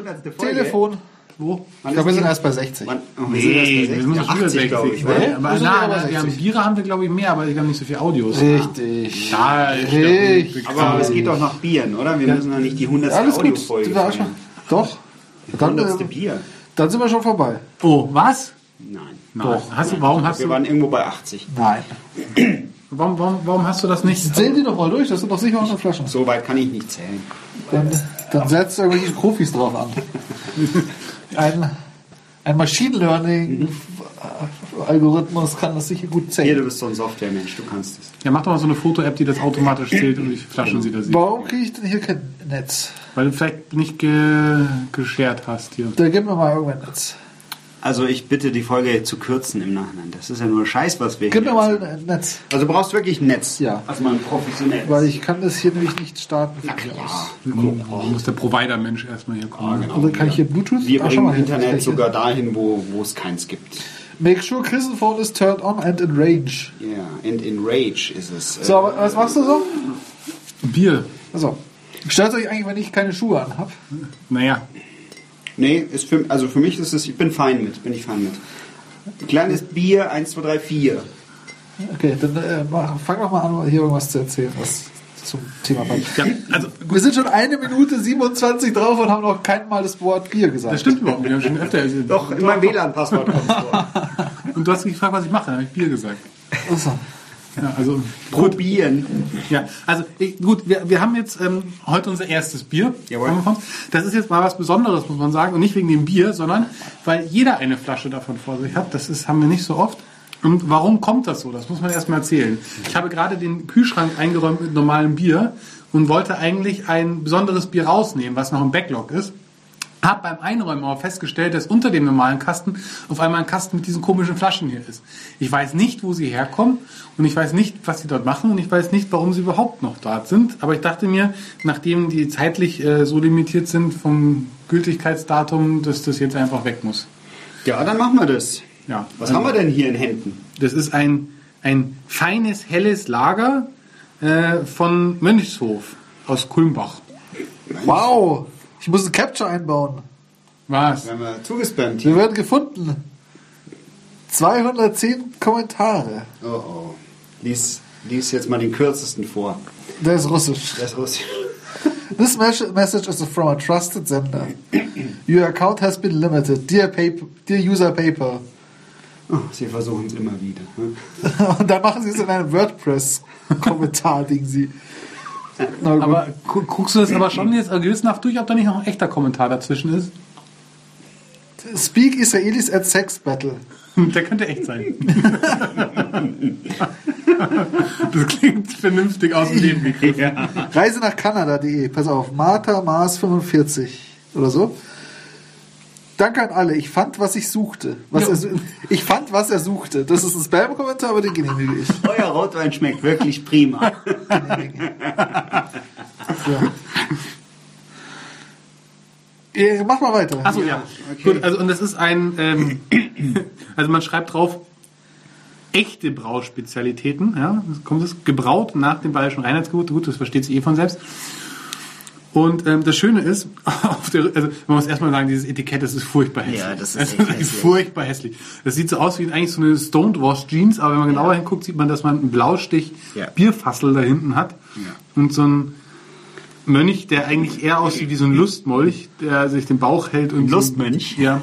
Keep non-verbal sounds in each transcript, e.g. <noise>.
hundertste Folge. Telefon. Wo? Ich glaube, wir sind erst bei 60. Wann, oh, Nee, sind wir bei sind 60? noch über 80, 60. glaube ich. Nee, aber Wir sind na, na, wir haben 60. Biere haben wir, glaube ich, mehr, aber wir haben nicht so viel Audios. Richtig. Ja, ich Richtig. glaub, Aber es geht doch nach Bieren, oder? Wir müssen doch nicht die 100. Alles gut. Audiofolge Sind wir. Doch. Die Dann, 100. äh, Bier. dann sind wir schon vorbei. Oh, was? Nein. Nein. Hast du, warum hast Wir du, waren irgendwo bei 80. Nein. <clears throat> warum, warum, warum hast du das nicht? Zählen die doch mal durch, das sind doch sicher 100 Flaschen. So weit kann ich nicht zählen. Dann, dann setzt irgendwelche Profis drauf an. Ein, ein Machine Learning Algorithmus kann das sicher gut Hier, zählen. du bist so ein Software-Mensch, du kannst es. Ja, mach doch mal so eine Foto-App, die das automatisch zählt und wie viele Flaschen sie da sieht. Warum kriege ich denn hier kein Netz? Weil du vielleicht nicht ge geshared hast hier. Da gib mir mal irgendwann Netz. Also ich bitte die Folge zu kürzen im Nachhinein. Das ist ja nur Scheiß, was wir Gib mir mal ein Netz. Also du brauchst wirklich ein Netz. Ja. Also mal ein professionelles. Weil ich kann das hier nämlich nicht starten. Na klar. aus. Da muss der Provider-Mensch erstmal hier kommen. Also kann ich hier Bluetooth? Wir Ah, bringen mal, Internet hier. sogar dahin, wo, wo es keins gibt. Make sure Chris's phone is turned on and in range. Ja, and in Rage ist es. äh, So, aber was machst du so? Bier. Also, stört euch eigentlich, wenn ich keine Schuhe anhab? Naja, Nee, ist für, also für mich ist es, ich bin fein mit, bin ich fein mit. Kleines Bier, 1, 2, 3, 4. Okay, dann äh, mach, fang doch mal an, hier irgendwas zu erzählen, was zum Thema passt. ja, also Wir sind schon eine Minute 27 drauf und haben noch kein Mal das Wort Bier gesagt. das stimmt überhaupt nicht. Wir haben schon öfter. Doch, in meinem WLAN-Passwort kommt vor. Und du hast mich gefragt, was ich mache. Dann habe ich Bier gesagt. Achso. Ja, also Probieren. Ja, also gut, wir, wir haben jetzt ähm, heute unser erstes Bier. Jawohl. Das ist jetzt mal was Besonderes, muss man sagen. Und nicht wegen dem Bier, sondern weil jeder eine Flasche davon vor sich hat. Das ist, haben wir nicht so oft. Und warum kommt das so? Das muss man erstmal erzählen. Ich habe gerade den Kühlschrank eingeräumt mit normalem Bier und wollte eigentlich ein besonderes Bier rausnehmen, was noch im Backlog ist. Hab beim Einräumen aber festgestellt, dass unter dem normalen Kasten auf einmal ein Kasten mit diesen komischen Flaschen hier ist. Ich weiß nicht, wo sie herkommen und ich weiß nicht, was sie dort machen und ich weiß nicht, warum sie überhaupt noch dort sind. Aber ich dachte mir, nachdem die zeitlich äh, so limitiert sind vom Gültigkeitsdatum, dass das jetzt einfach weg muss. Ja, dann machen wir das. Ja. Was haben wir denn hier in Händen? Das ist ein, ein feines, helles Lager äh, von Mönchshof aus Kulmbach. Wow, ich muss ein Capture einbauen. Was? Wir haben wir zugespammt Wir hier. werden gefunden. 210 Kommentare. Oh, oh. Lies, lies jetzt mal den kürzesten vor. Der ist russisch. Das ist Russisch. <laughs> This mes- message is from a trusted sender. Your account has been limited. Dear, paper, dear user paper. Oh, sie versuchen es immer wieder. hm? <laughs> Und dann machen sie es in einem WordPress-Kommentar-Ding <laughs> sie. Aber gu guckst du das aber schon jetzt gewissenhaft durch, ob da nicht noch ein echter Kommentar dazwischen ist? Speak Israelis at Sex Battle. <laughs> Der könnte echt sein. <laughs> das klingt vernünftig aus dem Leben gegriffen. Reise nach Kanada.de. Pass auf. Martha Mars 45 oder so. Danke an alle. Ich fand, was ich suchte. Was Ja. er, ich fand, was er suchte. Das ist ein Spam-Kommentar, aber den genehmige ich. Euer Rotwein schmeckt wirklich prima. <laughs> Ihr, mach mal weiter. Achso, ja. Gut, also und das ist ein, ähm, <coughs> also man schreibt drauf, echte Brauspezialitäten, ja, das kommt es, gebraut nach dem Bayerischen Reinheitsgebot, gut, das versteht sich eh von selbst. Und ähm, das Schöne ist, <laughs> auf der, also man muss erstmal sagen, dieses Etikett, das ist furchtbar hässlich. Ja, das ist Es echt hässlich. furchtbar hässlich. Das sieht so aus wie eigentlich so eine Stoned Wash Jeans, aber wenn man genauer hinguckt, sieht man, dass man einen Blaustich Ja. Bierfassel da hinten hat und so ein Mönch, der eigentlich eher aussieht wie so ein Lustmolch, der sich den Bauch hält und Lustmönch? Ja.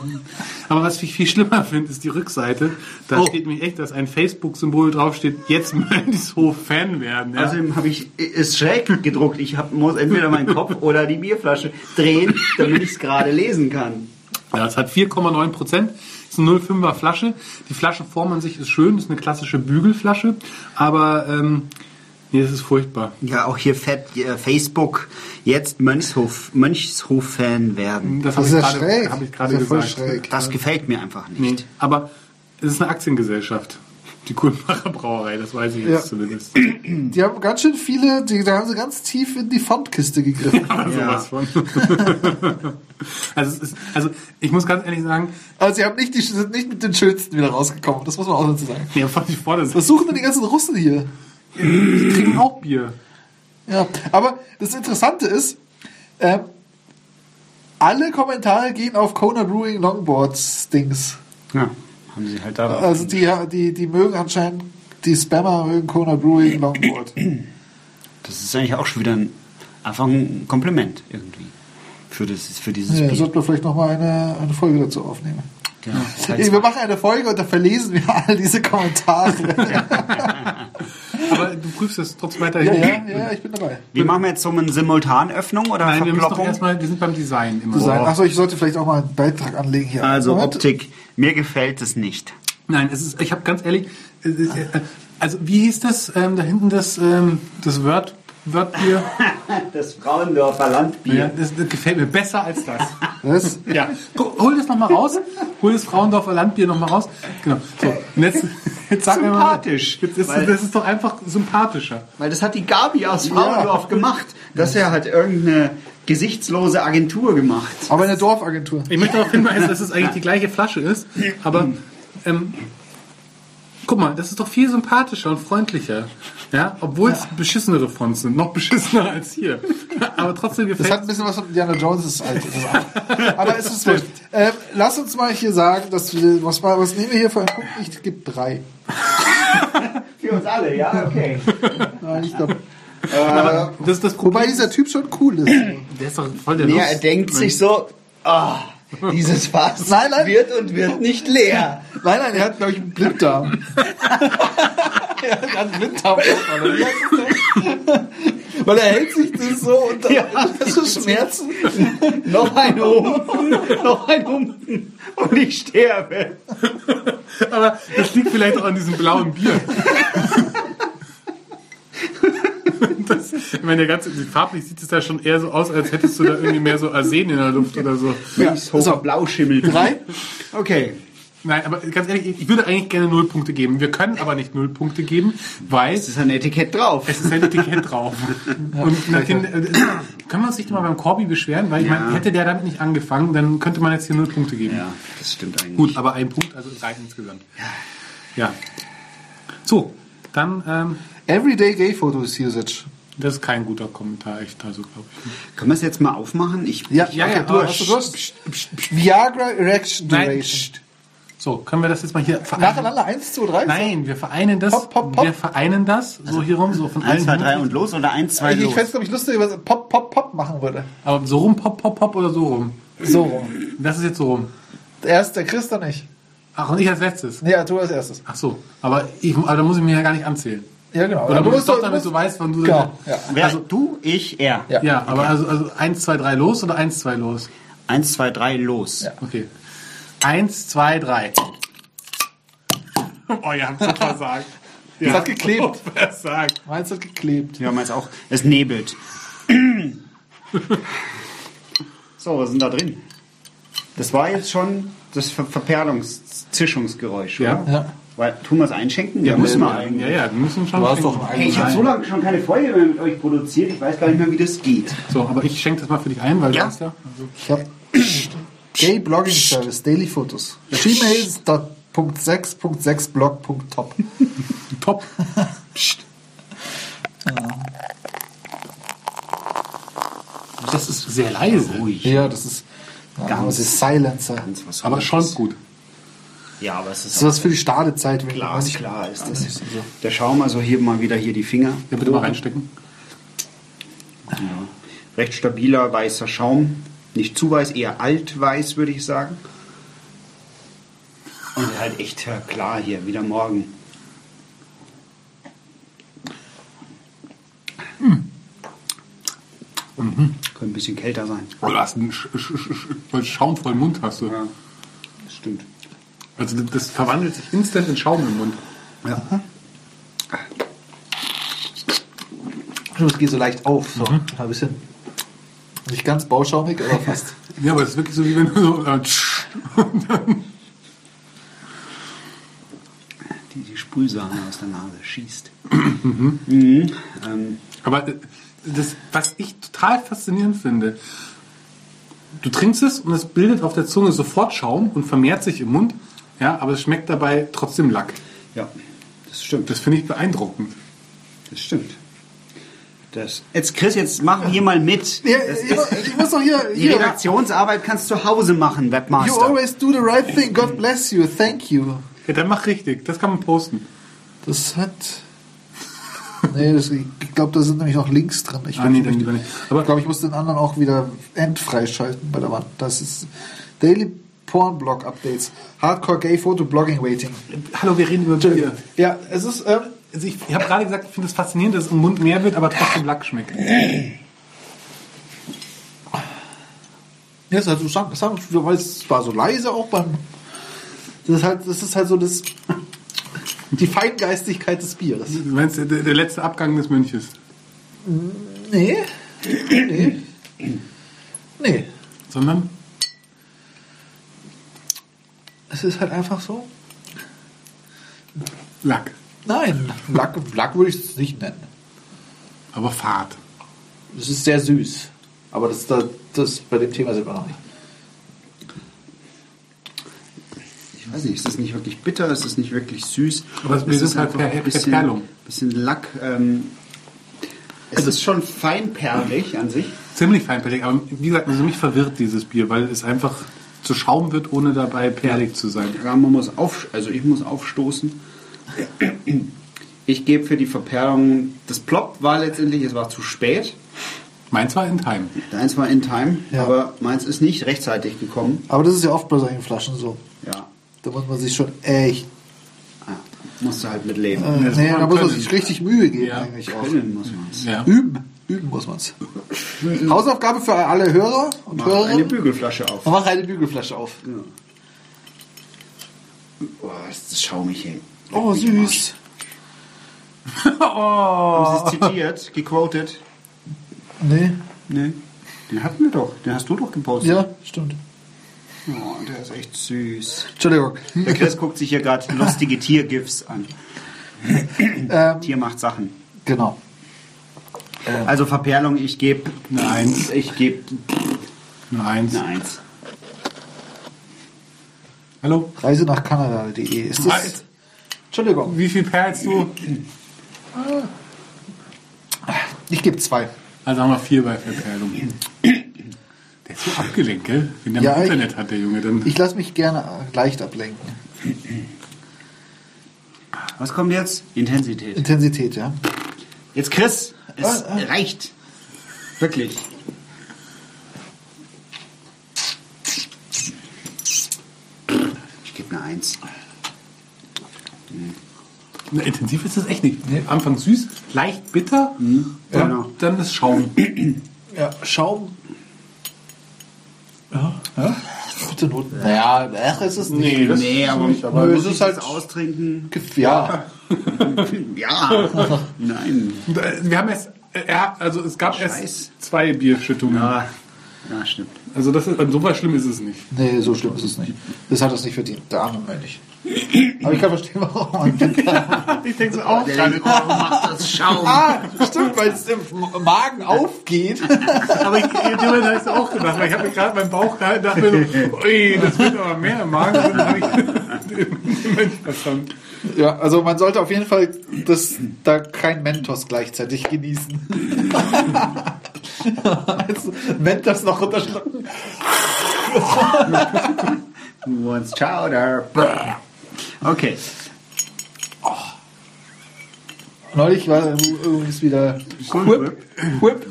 Aber was ich viel schlimmer finde, ist die Rückseite. Da Oh. steht nämlich echt, dass ein Facebook-Symbol draufsteht, jetzt Mönchshof-Fan werden. Ja? Außerdem habe ich es schräg gedruckt. Ich hab, muss entweder meinen Kopf <laughs> oder die Bierflasche drehen, damit ich es gerade lesen kann. Ja, es hat 4,9 Prozent. Ist eine 0,5er Flasche. Die Flaschenform an sich ist schön, ist eine klassische Bügelflasche, aber ähm, nee, das ist furchtbar. Ja, auch hier fett, äh, Facebook, jetzt Mönchshof, Mönchshof-Fan werden. Das, Das habe ist ich ja gerade, schräg. habe ich Das gerade ja gesagt. schräg. Das gefällt mir einfach nicht. Nee, aber es ist eine Aktiengesellschaft. Die Kulmbacher Brauerei, das weiß ich jetzt Ja. zumindest. Die haben ganz schön viele, die, da haben sie ganz tief in die Fondkiste gegriffen. <laughs> Aber sowas von. <laughs> also, es ist, also ich muss ganz ehrlich sagen, Also sie haben nicht die, sind nicht mit den schönsten wieder rausgekommen. Das muss man auch dazu sagen. nee, von die Vorder Was suchen denn die ganzen Russen hier? Die kriegen auch Bier. Ja, aber das Interessante ist, ähm, Alle Kommentare gehen auf Kona Brewing Longboards Dings. Ja, haben sie halt da. Also die, die, die mögen anscheinend, die Spammer mögen Kona Brewing <clears throat> Longboard. Das ist eigentlich auch schon wieder ein, einfach ein Kompliment irgendwie. Für, das, für dieses Ja, Bier. sollten wir vielleicht nochmal eine, eine Folge dazu aufnehmen. Ja, heißt- Ey, wir machen eine Folge und da verlesen wir <laughs> all diese Kommentare. <laughs> Aber du prüfst es trotzdem ja, weiterhin. ja, ja, ich bin dabei. Wie machen wir jetzt so eine Simultanöffnung oder Nein, wir müssen doch Verkloppung? erstmal, wir sind beim Design immer. Sein. Achso, ich sollte vielleicht auch mal einen Beitrag anlegen hier. Also Moment. Optik, mir gefällt es nicht. Nein, es ist, ich habe ganz ehrlich, äh, äh, also wie hieß das ähm, da hinten das, ähm, das Word, Wordbier? <laughs> Das Frauendorfer Landbier. Ja, das, das gefällt mir besser als das. Was? Ja, hol das nochmal raus. Hol das Frauendorfer Landbier nochmal raus. Genau. So, und jetzt, jetzt sag mir mal. Sympathisch, Jetzt ist, weil- das ist doch einfach sympathischer. Weil das hat die Gabi aus Frauendorf gemacht. Das ja hat irgendeine gesichtslose Agentur gemacht. Aber eine Dorfagentur. Ich möchte darauf hinweisen, dass es eigentlich die gleiche Flasche ist, aber ähm, guck mal, das ist doch viel sympathischer und freundlicher. Ja, obwohl es beschissenere Fonts sind, noch beschissener als hier. Aber trotzdem Das gefällt hat ein bisschen was von Indiana Jones alt. Aber es ist wurscht. Ähm, lass uns mal hier sagen, dass wir, was, mal- was nehmen wir hier für einen Punkt? Ich gebe drei. <laughs> Für uns alle, ja, okay. Nein, ich glaube. Das ist das Problem. Wobei dieser Typ schon cool ist. Der ist doch voll der Ja, er denkt sich so, ah, <laughs> dieses Fass Nein, nein. wird und wird nicht leer. Nein, nein, er hat, glaube ich, einen Blinddarm. <laughs> er hat einen Blinddarm. Weil er hält sich das so und Ja. das ist Schmerzen. noch ein Humpen, noch ein Humpen und ich sterbe. Aber das liegt vielleicht auch an diesem blauen Bier. Das, ich meine, der ganze, farblich sieht es da schon eher so aus, als hättest du da irgendwie mehr so Arsen in der Luft oder so. Ja, so. Blauschimmel. Drei? Okay. Nein, aber ganz ehrlich, ich würde eigentlich gerne null Punkte geben. Wir können aber nicht null Punkte geben, weil Es ist ein Etikett drauf. es ist ein Etikett drauf. Und nachdem, äh, können wir uns nicht mal beim Corby beschweren, weil ich meine, hätte der damit nicht angefangen, dann könnte man jetzt hier null Punkte geben. Ja, das stimmt eigentlich. Gut, aber ein Punkt, also drei insgesamt. Ja. So, dann, ähm, Everyday Gay Photos Usage. Das ist kein guter Kommentar, echt, also glaube ich. Können wir es jetzt mal aufmachen? Ich, Ja, Ja, okay, ja, du hast pst. Viagra Erection Nein, Duration. So, können wir das jetzt mal hier vereinen? Nacheinander, eins, zwei, drei? Nein, wir vereinen das. Pop, pop, pop. Wir vereinen das so hier rum, so von 1, 2, allen 3 Seiten. und los oder 1, 2 Ich, ich los? fände es, glaube ich, lustig, wenn es Pop, Pop, Pop machen würde. Aber so rum, pop, pop, pop oder so rum. So rum. Das ist jetzt so rum. Erst der Chris, dann ich. Ach, und ich als letztes. Ja, du als erstes. Ach so, aber, ich, aber da muss ich mir ja gar nicht anzählen. Ja, genau. Oder Ja, du musst doch, damit du weißt, wann du... Genau, ja. Wer? Also, du, ich, er. Ja. ja, aber also, also 1, 2, 3 los oder 1, 2 los? 1, 2, 3 los. Ja. Okay. 1, 2, 3. Oh, ihr habt es versagt. <laughs> Es hat geklebt. <laughs> Versagt. Meins hat geklebt. Ja, meins auch. Es nebelt. <clears throat> so, was ist denn da drin? Das war jetzt schon das Ver Verperlungs-, Zischungsgeräusch, Ja. oder? Ja. Weil, tun wir es einschenken? Ja, müssen wir eigentlich. Ja, ja, wir müssen schon. Du hast doch Hey, ich habe so lange schon keine Folge mehr mit euch produziert, ich weiß gar nicht mehr, wie das geht. So, aber ich schenke das mal für dich ein, weil Ja. du hast ja. Also, Ich habe <clears throat> Gay Blogging Service, Daily Fotos. Gmail.6.6blog.top. top. <laughs> Das ist sehr leise, Ruhig. Ja, das ist, ja, Ganz- das ist Silencer. Ganz aber schon gut. Ja, aber es ist Das ist was für die Startezeit. wenn klar, man ist nicht- klar ist das. Der Schaum, also hier mal wieder hier die Finger. Ja, bitte mal reinstecken. Ja. Recht stabiler weißer Schaum. Nicht zu weiß, eher altweiß, würde ich sagen. Und halt echt klar hier, wieder morgen. Könnte ein bisschen kälter sein. Oh, du hast einen Sch Sch Sch Sch voll schaumvollen Mund hast du. Ja, das stimmt. Also das- verwandelt sich instant in Schaum im Mund. Ja. Es geht so leicht auf. So. Ein bisschen. Nicht ganz bauschaumig, aber fast. <laughs> Ja, aber es ist wirklich so, wie wenn du so... Äh, tsch. <laughs> Die, die Sprühsahne aus der Nase schießt. <clears throat> Mhm. Ähm, Aber äh, das, was ich total faszinierend finde, du trinkst es und es bildet auf der Zunge sofort Schaum und vermehrt sich im Mund, ja, aber es schmeckt dabei trotzdem Lack. ja, das stimmt. Das finde ich beeindruckend. Das stimmt. Das. Jetzt Chris, jetzt mach hier mal mit. Ja, ich, ich muss doch hier. die hier Redaktionsarbeit kannst du zu Hause machen, you Webmaster. always do the right thing. God bless you. Thank you. Ja, dann mach richtig. Das kann man posten. Das hat. Nee, das, ich glaube, da sind nämlich noch Links drin. Ich Ah, glaube, nee, ich, dann lieber nicht. ich, Aber glaub, ich muss den anderen auch wieder endfreischalten bei der Wand. Das ist Daily Porn Blog Updates. Hardcore Gay Photo Blogging Waiting. hallo, wir reden über Bier. Ja, es ist. Ähm, Also ich ich habe gerade gesagt, ich finde es faszinierend, dass es im Mund mehr wird, aber trotzdem Lack schmeckt. Ja, es halt so, weil es war so leise auch beim. Das ist halt, das ist halt so das, die Feingeistigkeit des Bieres. Du meinst, der, der letzte Abgang des Mönches. Nee. Nee. Nee. Sondern? Es ist halt einfach so. Lack. Nein, Lack, Lack würde ich es nicht nennen. Aber Fahrt. Es ist sehr süß. Aber das, das, das bei dem Thema sind wir noch nicht. Ich weiß nicht, ist das nicht wirklich bitter? Ist das nicht wirklich süß? Aber Es sind ist halt einfach ein bisschen, Perlung. bisschen Lack. Ähm, es ist schon feinperlig an sich. Ziemlich feinperlig, aber wie gesagt, also mich verwirrt dieses Bier, weil es einfach zu Schaum wird, ohne dabei perlig zu sein. Ja, man muss auf, also ich muss aufstoßen. Ich gebe für die Verperlung, das Plop war letztendlich, es war zu spät. Meins war in Time. Deins war in time, Ja. aber meins ist nicht rechtzeitig gekommen. Aber das ist ja oft bei solchen Flaschen so. Ja, Da muss man sich schon echt. ah, musste halt mit leben. Äh, nee, da muss man sich richtig Mühe geben Ja. eigentlich auch. Können muss man's. Ja. Üben. Üben muss man's. Hausaufgabe für alle Hörer und Mach eine Hörerinnen. Bügelflasche auf. Mach eine Bügelflasche auf. Oh, ist das schaumig, ey. Oh, süß. <laughs> Haben Sie es zitiert, gequotet? Nee. Nee. Den hatten wir doch. Den hast du doch gepostet. Ja, stimmt. Oh, der ist echt süß. Entschuldigung. Der Chris guckt sich hier gerade <laughs> lustige Tiergifs an. Ähm, Tier macht Sachen. genau. Also Verperlung, ich gebe Eine Eins. Ich gebe Eine Eins. eine Eins. Hallo? Reise nach Kanada.de. Ist das. Halt. Entschuldigung. Wie viel perlst du? Ich gebe zwei. Also haben wir vier bei Verperlung. Der ist so abgelenkt, gell? Wenn der Ja, mal ich- Internet hat, der Junge, dann. Ich lasse mich gerne äh, leicht ablenken. Was kommt jetzt? Intensität. Intensität, ja. Jetzt Chris, es Ah, ah. reicht. Wirklich. Ich gebe eine Eins. Na, intensiv ist das echt nicht. Am Anfang süß, leicht bitter, und Genau. dann ist Schaum. Ja, Schaum. Ja, ja. Gute Noten. Naja, ach, ist es nicht. Nee, das Nee, ist aber, nicht, aber Nö, muss es halt- austrinken? Ja. <laughs> Ja. Nein. Wir haben erst, äh, er, also es gab Scheiß. erst zwei Bierschüttungen. Ja, ja stimmt. Also das ist, so was schlimm ist es nicht. Nee, so schlimm ist es nicht. Das hat es nicht verdient. Der arme Mönch. Aber ich kann verstehen, warum <laughs> man. Ich denke so auch Der denkt, warum macht das Schaum? ah, stimmt, weil es im Magen aufgeht. Aber ich, in dem habe ich es auch gedacht, weil ich habe mir gerade meinen Bauch gehalten und dachte mir so, ui, das wird aber mehr im Magen. Dann habe ich <laughs> den Moment verstanden. Ja, also man sollte auf jeden Fall das, da kein Mentos gleichzeitig genießen. also, Mentos noch runterschlucken. Who wants chowder? Okay. Neulich war übrigens wieder Whip. Whip.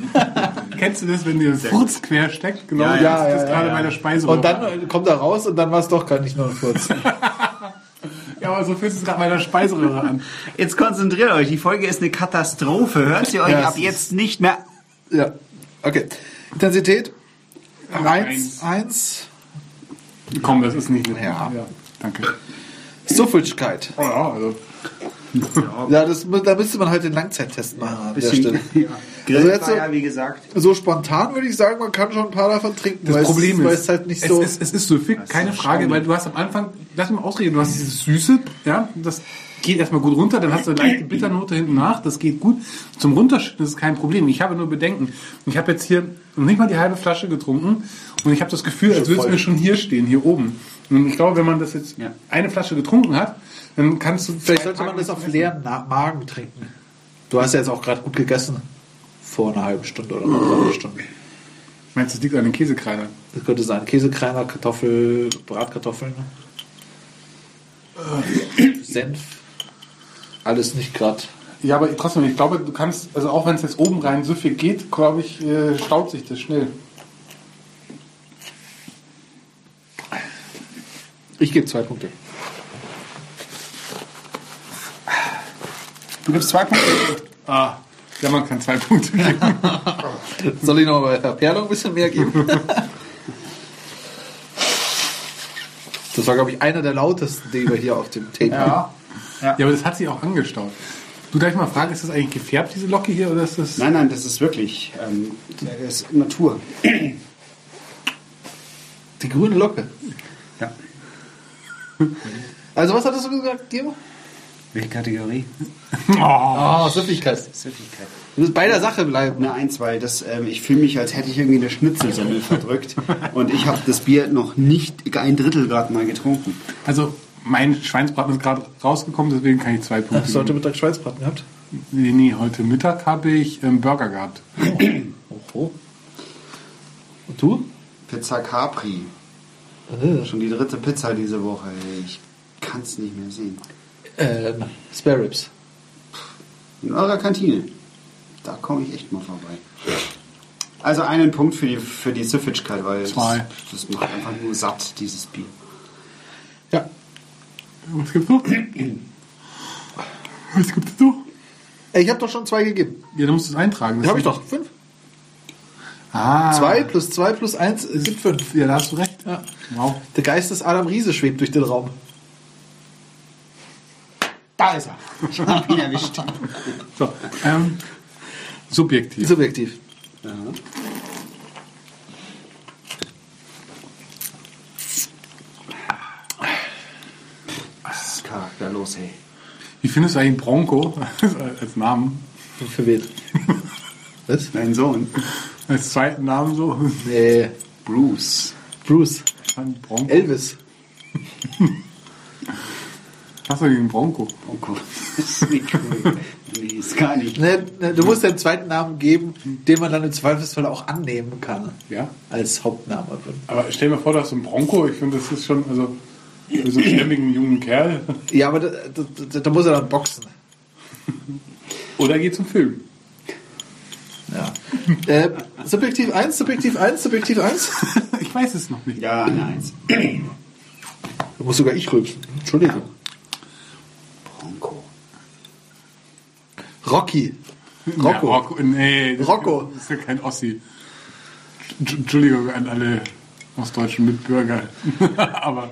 Kennst du das, wenn dir ein Furz quer steckt? Genau, Ja, ja, das ja, ist ja, gerade ja. bei der Speise. Und dann kommt er raus und dann war es doch gar nicht nur ein Furz. <laughs> ja, aber so fühlt es gerade bei der Speiseröhre an. Jetzt konzentriert euch. Die Folge ist eine Katastrophe. Hört sie euch Ja, ab jetzt nicht mehr. ja, okay. Intensität? Eins. Eins. Eins. Komm, das ist nicht eine. Ja. danke. Suffigkeit. Oh, ja, also. Ja, das, da müsste man halt den Langzeittest machen an der Stelle. <laughs> Ja. Also jetzt so- ja, wie gesagt. So spontan würde ich sagen, man kann schon ein paar davon trinken. Das weil Problem es, ist, es halt nicht es so. ist, es ist süffig, keine ist Frage, schaumig. weil du hast am Anfang, lass mich mal ausreden, du hast dieses Süße, ja, das geht erstmal gut runter, dann hast du eine leichte Bitternote hinten nach, das geht gut. Zum Runterschütten ist es kein Problem. Ich habe nur Bedenken. Ich habe jetzt hier noch nicht mal die halbe Flasche getrunken und ich habe das Gefühl, als würde es mir schon hier stehen, hier oben. Und ich glaube, wenn man das jetzt Ja. eine Flasche getrunken hat, dann kannst du Vielleicht sollte man Tage das auf leeren Magen trinken. Du hast ja jetzt auch gerade gut gegessen. vor einer halben Stunde oder einer halben Stunde. Meinst du, das liegt an den Käsekreinern? Das könnte sein. Käsekreiner, Kartoffel, Bratkartoffeln. Senf. Alles nicht gerade. Ja, aber trotzdem, ich glaube, du kannst, also auch wenn es jetzt oben rein so viel geht, glaube ich, äh, staut sich das schnell. Ich gebe zwei Punkte. Du gibst zwei Punkte. Ah, ja, man kann zwei Punkte geben. <laughs> Soll ich noch bei Perlo ein bisschen mehr geben? Das war, glaube ich, einer der lautesten, die wir hier auf dem Tape haben. Ja, aber das hat sich auch angestaut. Du darf ich mal fragen, ist das eigentlich gefärbt, diese Locke hier, oder ist das... Nein, nein, das ist wirklich ähm, das ist Natur. Die grüne Locke. Ja. <laughs> Also, was hattest du gesagt, Diego? Welche Kategorie? Oh, <laughs> Süffigkeit. Süffigkeit. Du musst bei der Sache bleiben. Eine Eins, weil das, ähm, ich fühle mich, als hätte ich irgendwie eine Schnitzelsemmel verdrückt. <laughs> Und ich habe das Bier noch nicht ein Drittel gerade mal getrunken. Also, mein Schweinsbraten ist gerade rausgekommen, deswegen kann ich zwei Punkte Hast du heute. Mittag Schweinsbraten gehabt? Nee, nee, heute Mittag habe ich ähm, Burger gehabt. <coughs> Oho. Und du? Pizza Capri. Schon die dritte Pizza diese Woche. Ich kann es nicht mehr sehen. Ähm, Spare Ribs. In eurer Kantine. Da komme ich echt mal vorbei. Also einen Punkt für die, für die Süffigkeit, weil das, Zwei. das macht einfach nur satt, dieses Bier. Ja. Was gibst du? Was gibst du? Ey, Ich habe doch schon zwei gegeben. Ja, du musst es eintragen. Ja, habe ich doch. Fünf. Ah. Zwei plus zwei plus eins sind fünf. Ja, da hast du recht. Ja. Wow. Der Geist des Adam Riese schwebt durch den Raum. Da ist er. Ich hab ihn erwischt. So, ähm, subjektiv. Subjektiv. Ja. Was ist charakterlos, ey. Wie findest du eigentlich Bronco <laughs> als Namen? Für wen? Was? Dein Sohn. Als zweiten Namen so? Nee. Bruce. Bruce. Bronco. Elvis. <laughs> Was du gegen Bronco? Bronco. ist nicht cool. Nee, ist gar nicht. Nee, nee, du musst den zweiten Namen geben, den man dann im Zweifelsfall auch annehmen kann. Ja. Als Hauptname. Aber stell dir mal vor, du hast einen Bronco. Ich finde, das ist schon, also, für so einen stämmigen jungen Kerl. Ja, aber da, da, da, da muss er dann boxen. Oder geht zum Film. <laughs> Äh, subjektiv 1, Subjektiv 1, Subjektiv 1. <laughs> Ich weiß es noch nicht. Ja, eine Eins. Da muss sogar ich rülpsen. Entschuldigung. Bronco. Rocky. Ja, Rocco. Rocco. Nee, das Rocco. ist ja kein Ossi. Entsch- Entschuldigung an alle ostdeutschen Mitbürger. <laughs> Aber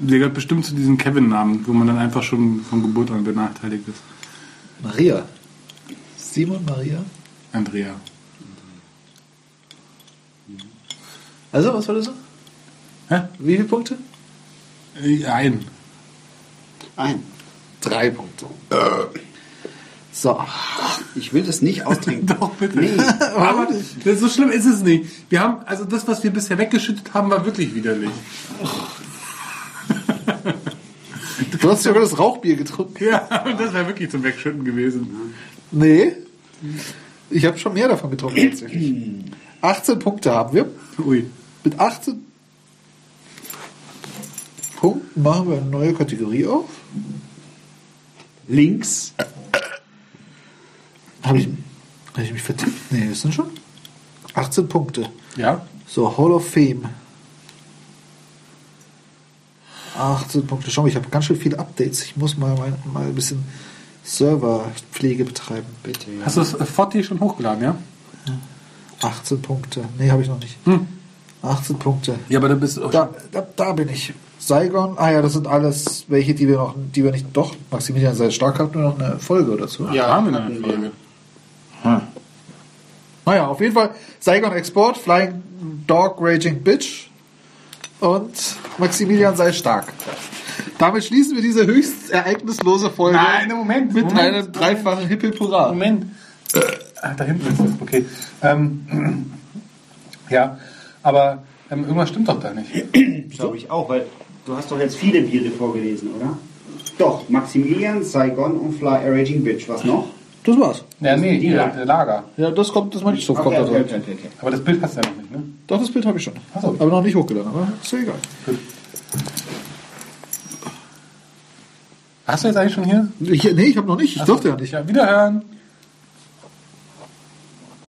der gehört bestimmt zu diesen Kevin-Namen, wo man dann einfach schon von Geburt an benachteiligt ist. Maria. Simon Maria. Andrea. Also, was war das so? Hä? Wie viele Punkte? Äh, Ein. Ein. Drei Punkte. So. Ich will das nicht austrinken. <laughs> Doch, bitte. Nee. <laughs> Aber das, so schlimm ist es nicht. Wir haben, also das, was wir bisher weggeschüttet haben, war wirklich widerlich. Du hast sogar das Rauchbier getrunken. Ja, <laughs> das wäre wirklich zum Wegschütten gewesen. Nee. Ich habe schon mehr davon getrunken tatsächlich. 18 Punkte haben wir. Ui. Mit 18 Punkten machen wir eine neue Kategorie auf. Links. Habe ich, hab ich mich vertippt? Nee, das sind schon 18 Punkte. Ja? So, Hall of Fame. 18 Punkte. Schau mal, ich habe ganz schön viele Updates. Ich muss mal, mal, mal ein bisschen Serverpflege betreiben. Bitte. Ja. Hast du das äh, Forti schon hochgeladen, ja? 18 Punkte. Nee, habe ich noch nicht. 18 Punkte. Ja, aber da bist du auch Da, da, da bin ich. Saigon, ah ja, das sind alles welche, die wir noch, die wir nicht, doch, Maximilian sei stark hat nur noch eine Folge dazu. Ja, haben wir eine. Folge. Naja, auf jeden Fall Saigon Export, Flying Dog Raging Bitch und Maximilian sei stark. Damit schließen wir diese höchst ereignislose Folge. Nein, Moment. Mit Moment, einem Moment, dreifachen Hippelpura. Moment. Ach, da hinten ist es. okay. Ähm, ja, aber ähm, irgendwas stimmt doch da nicht. <clears throat> Glaube ich auch, weil du hast doch jetzt viele Biere vorgelesen, oder? Doch, Maximilian, Saigon und Fly a Raging Bitch. Was noch? Das war's. Ja, nee, hier, Lager. Der Lager. Ja, das kommt, das meine ich so. Okay, kommt okay, also. okay, okay, Aber das Bild hast du ja noch nicht, ne? Doch, das Bild habe ich schon. So. Aber noch nicht hochgeladen, aber ist ja egal. Gut. Hast du jetzt eigentlich schon hier? Ich, nee, ich habe noch nicht. Ich durfte ja nicht. Ja, wiederhören.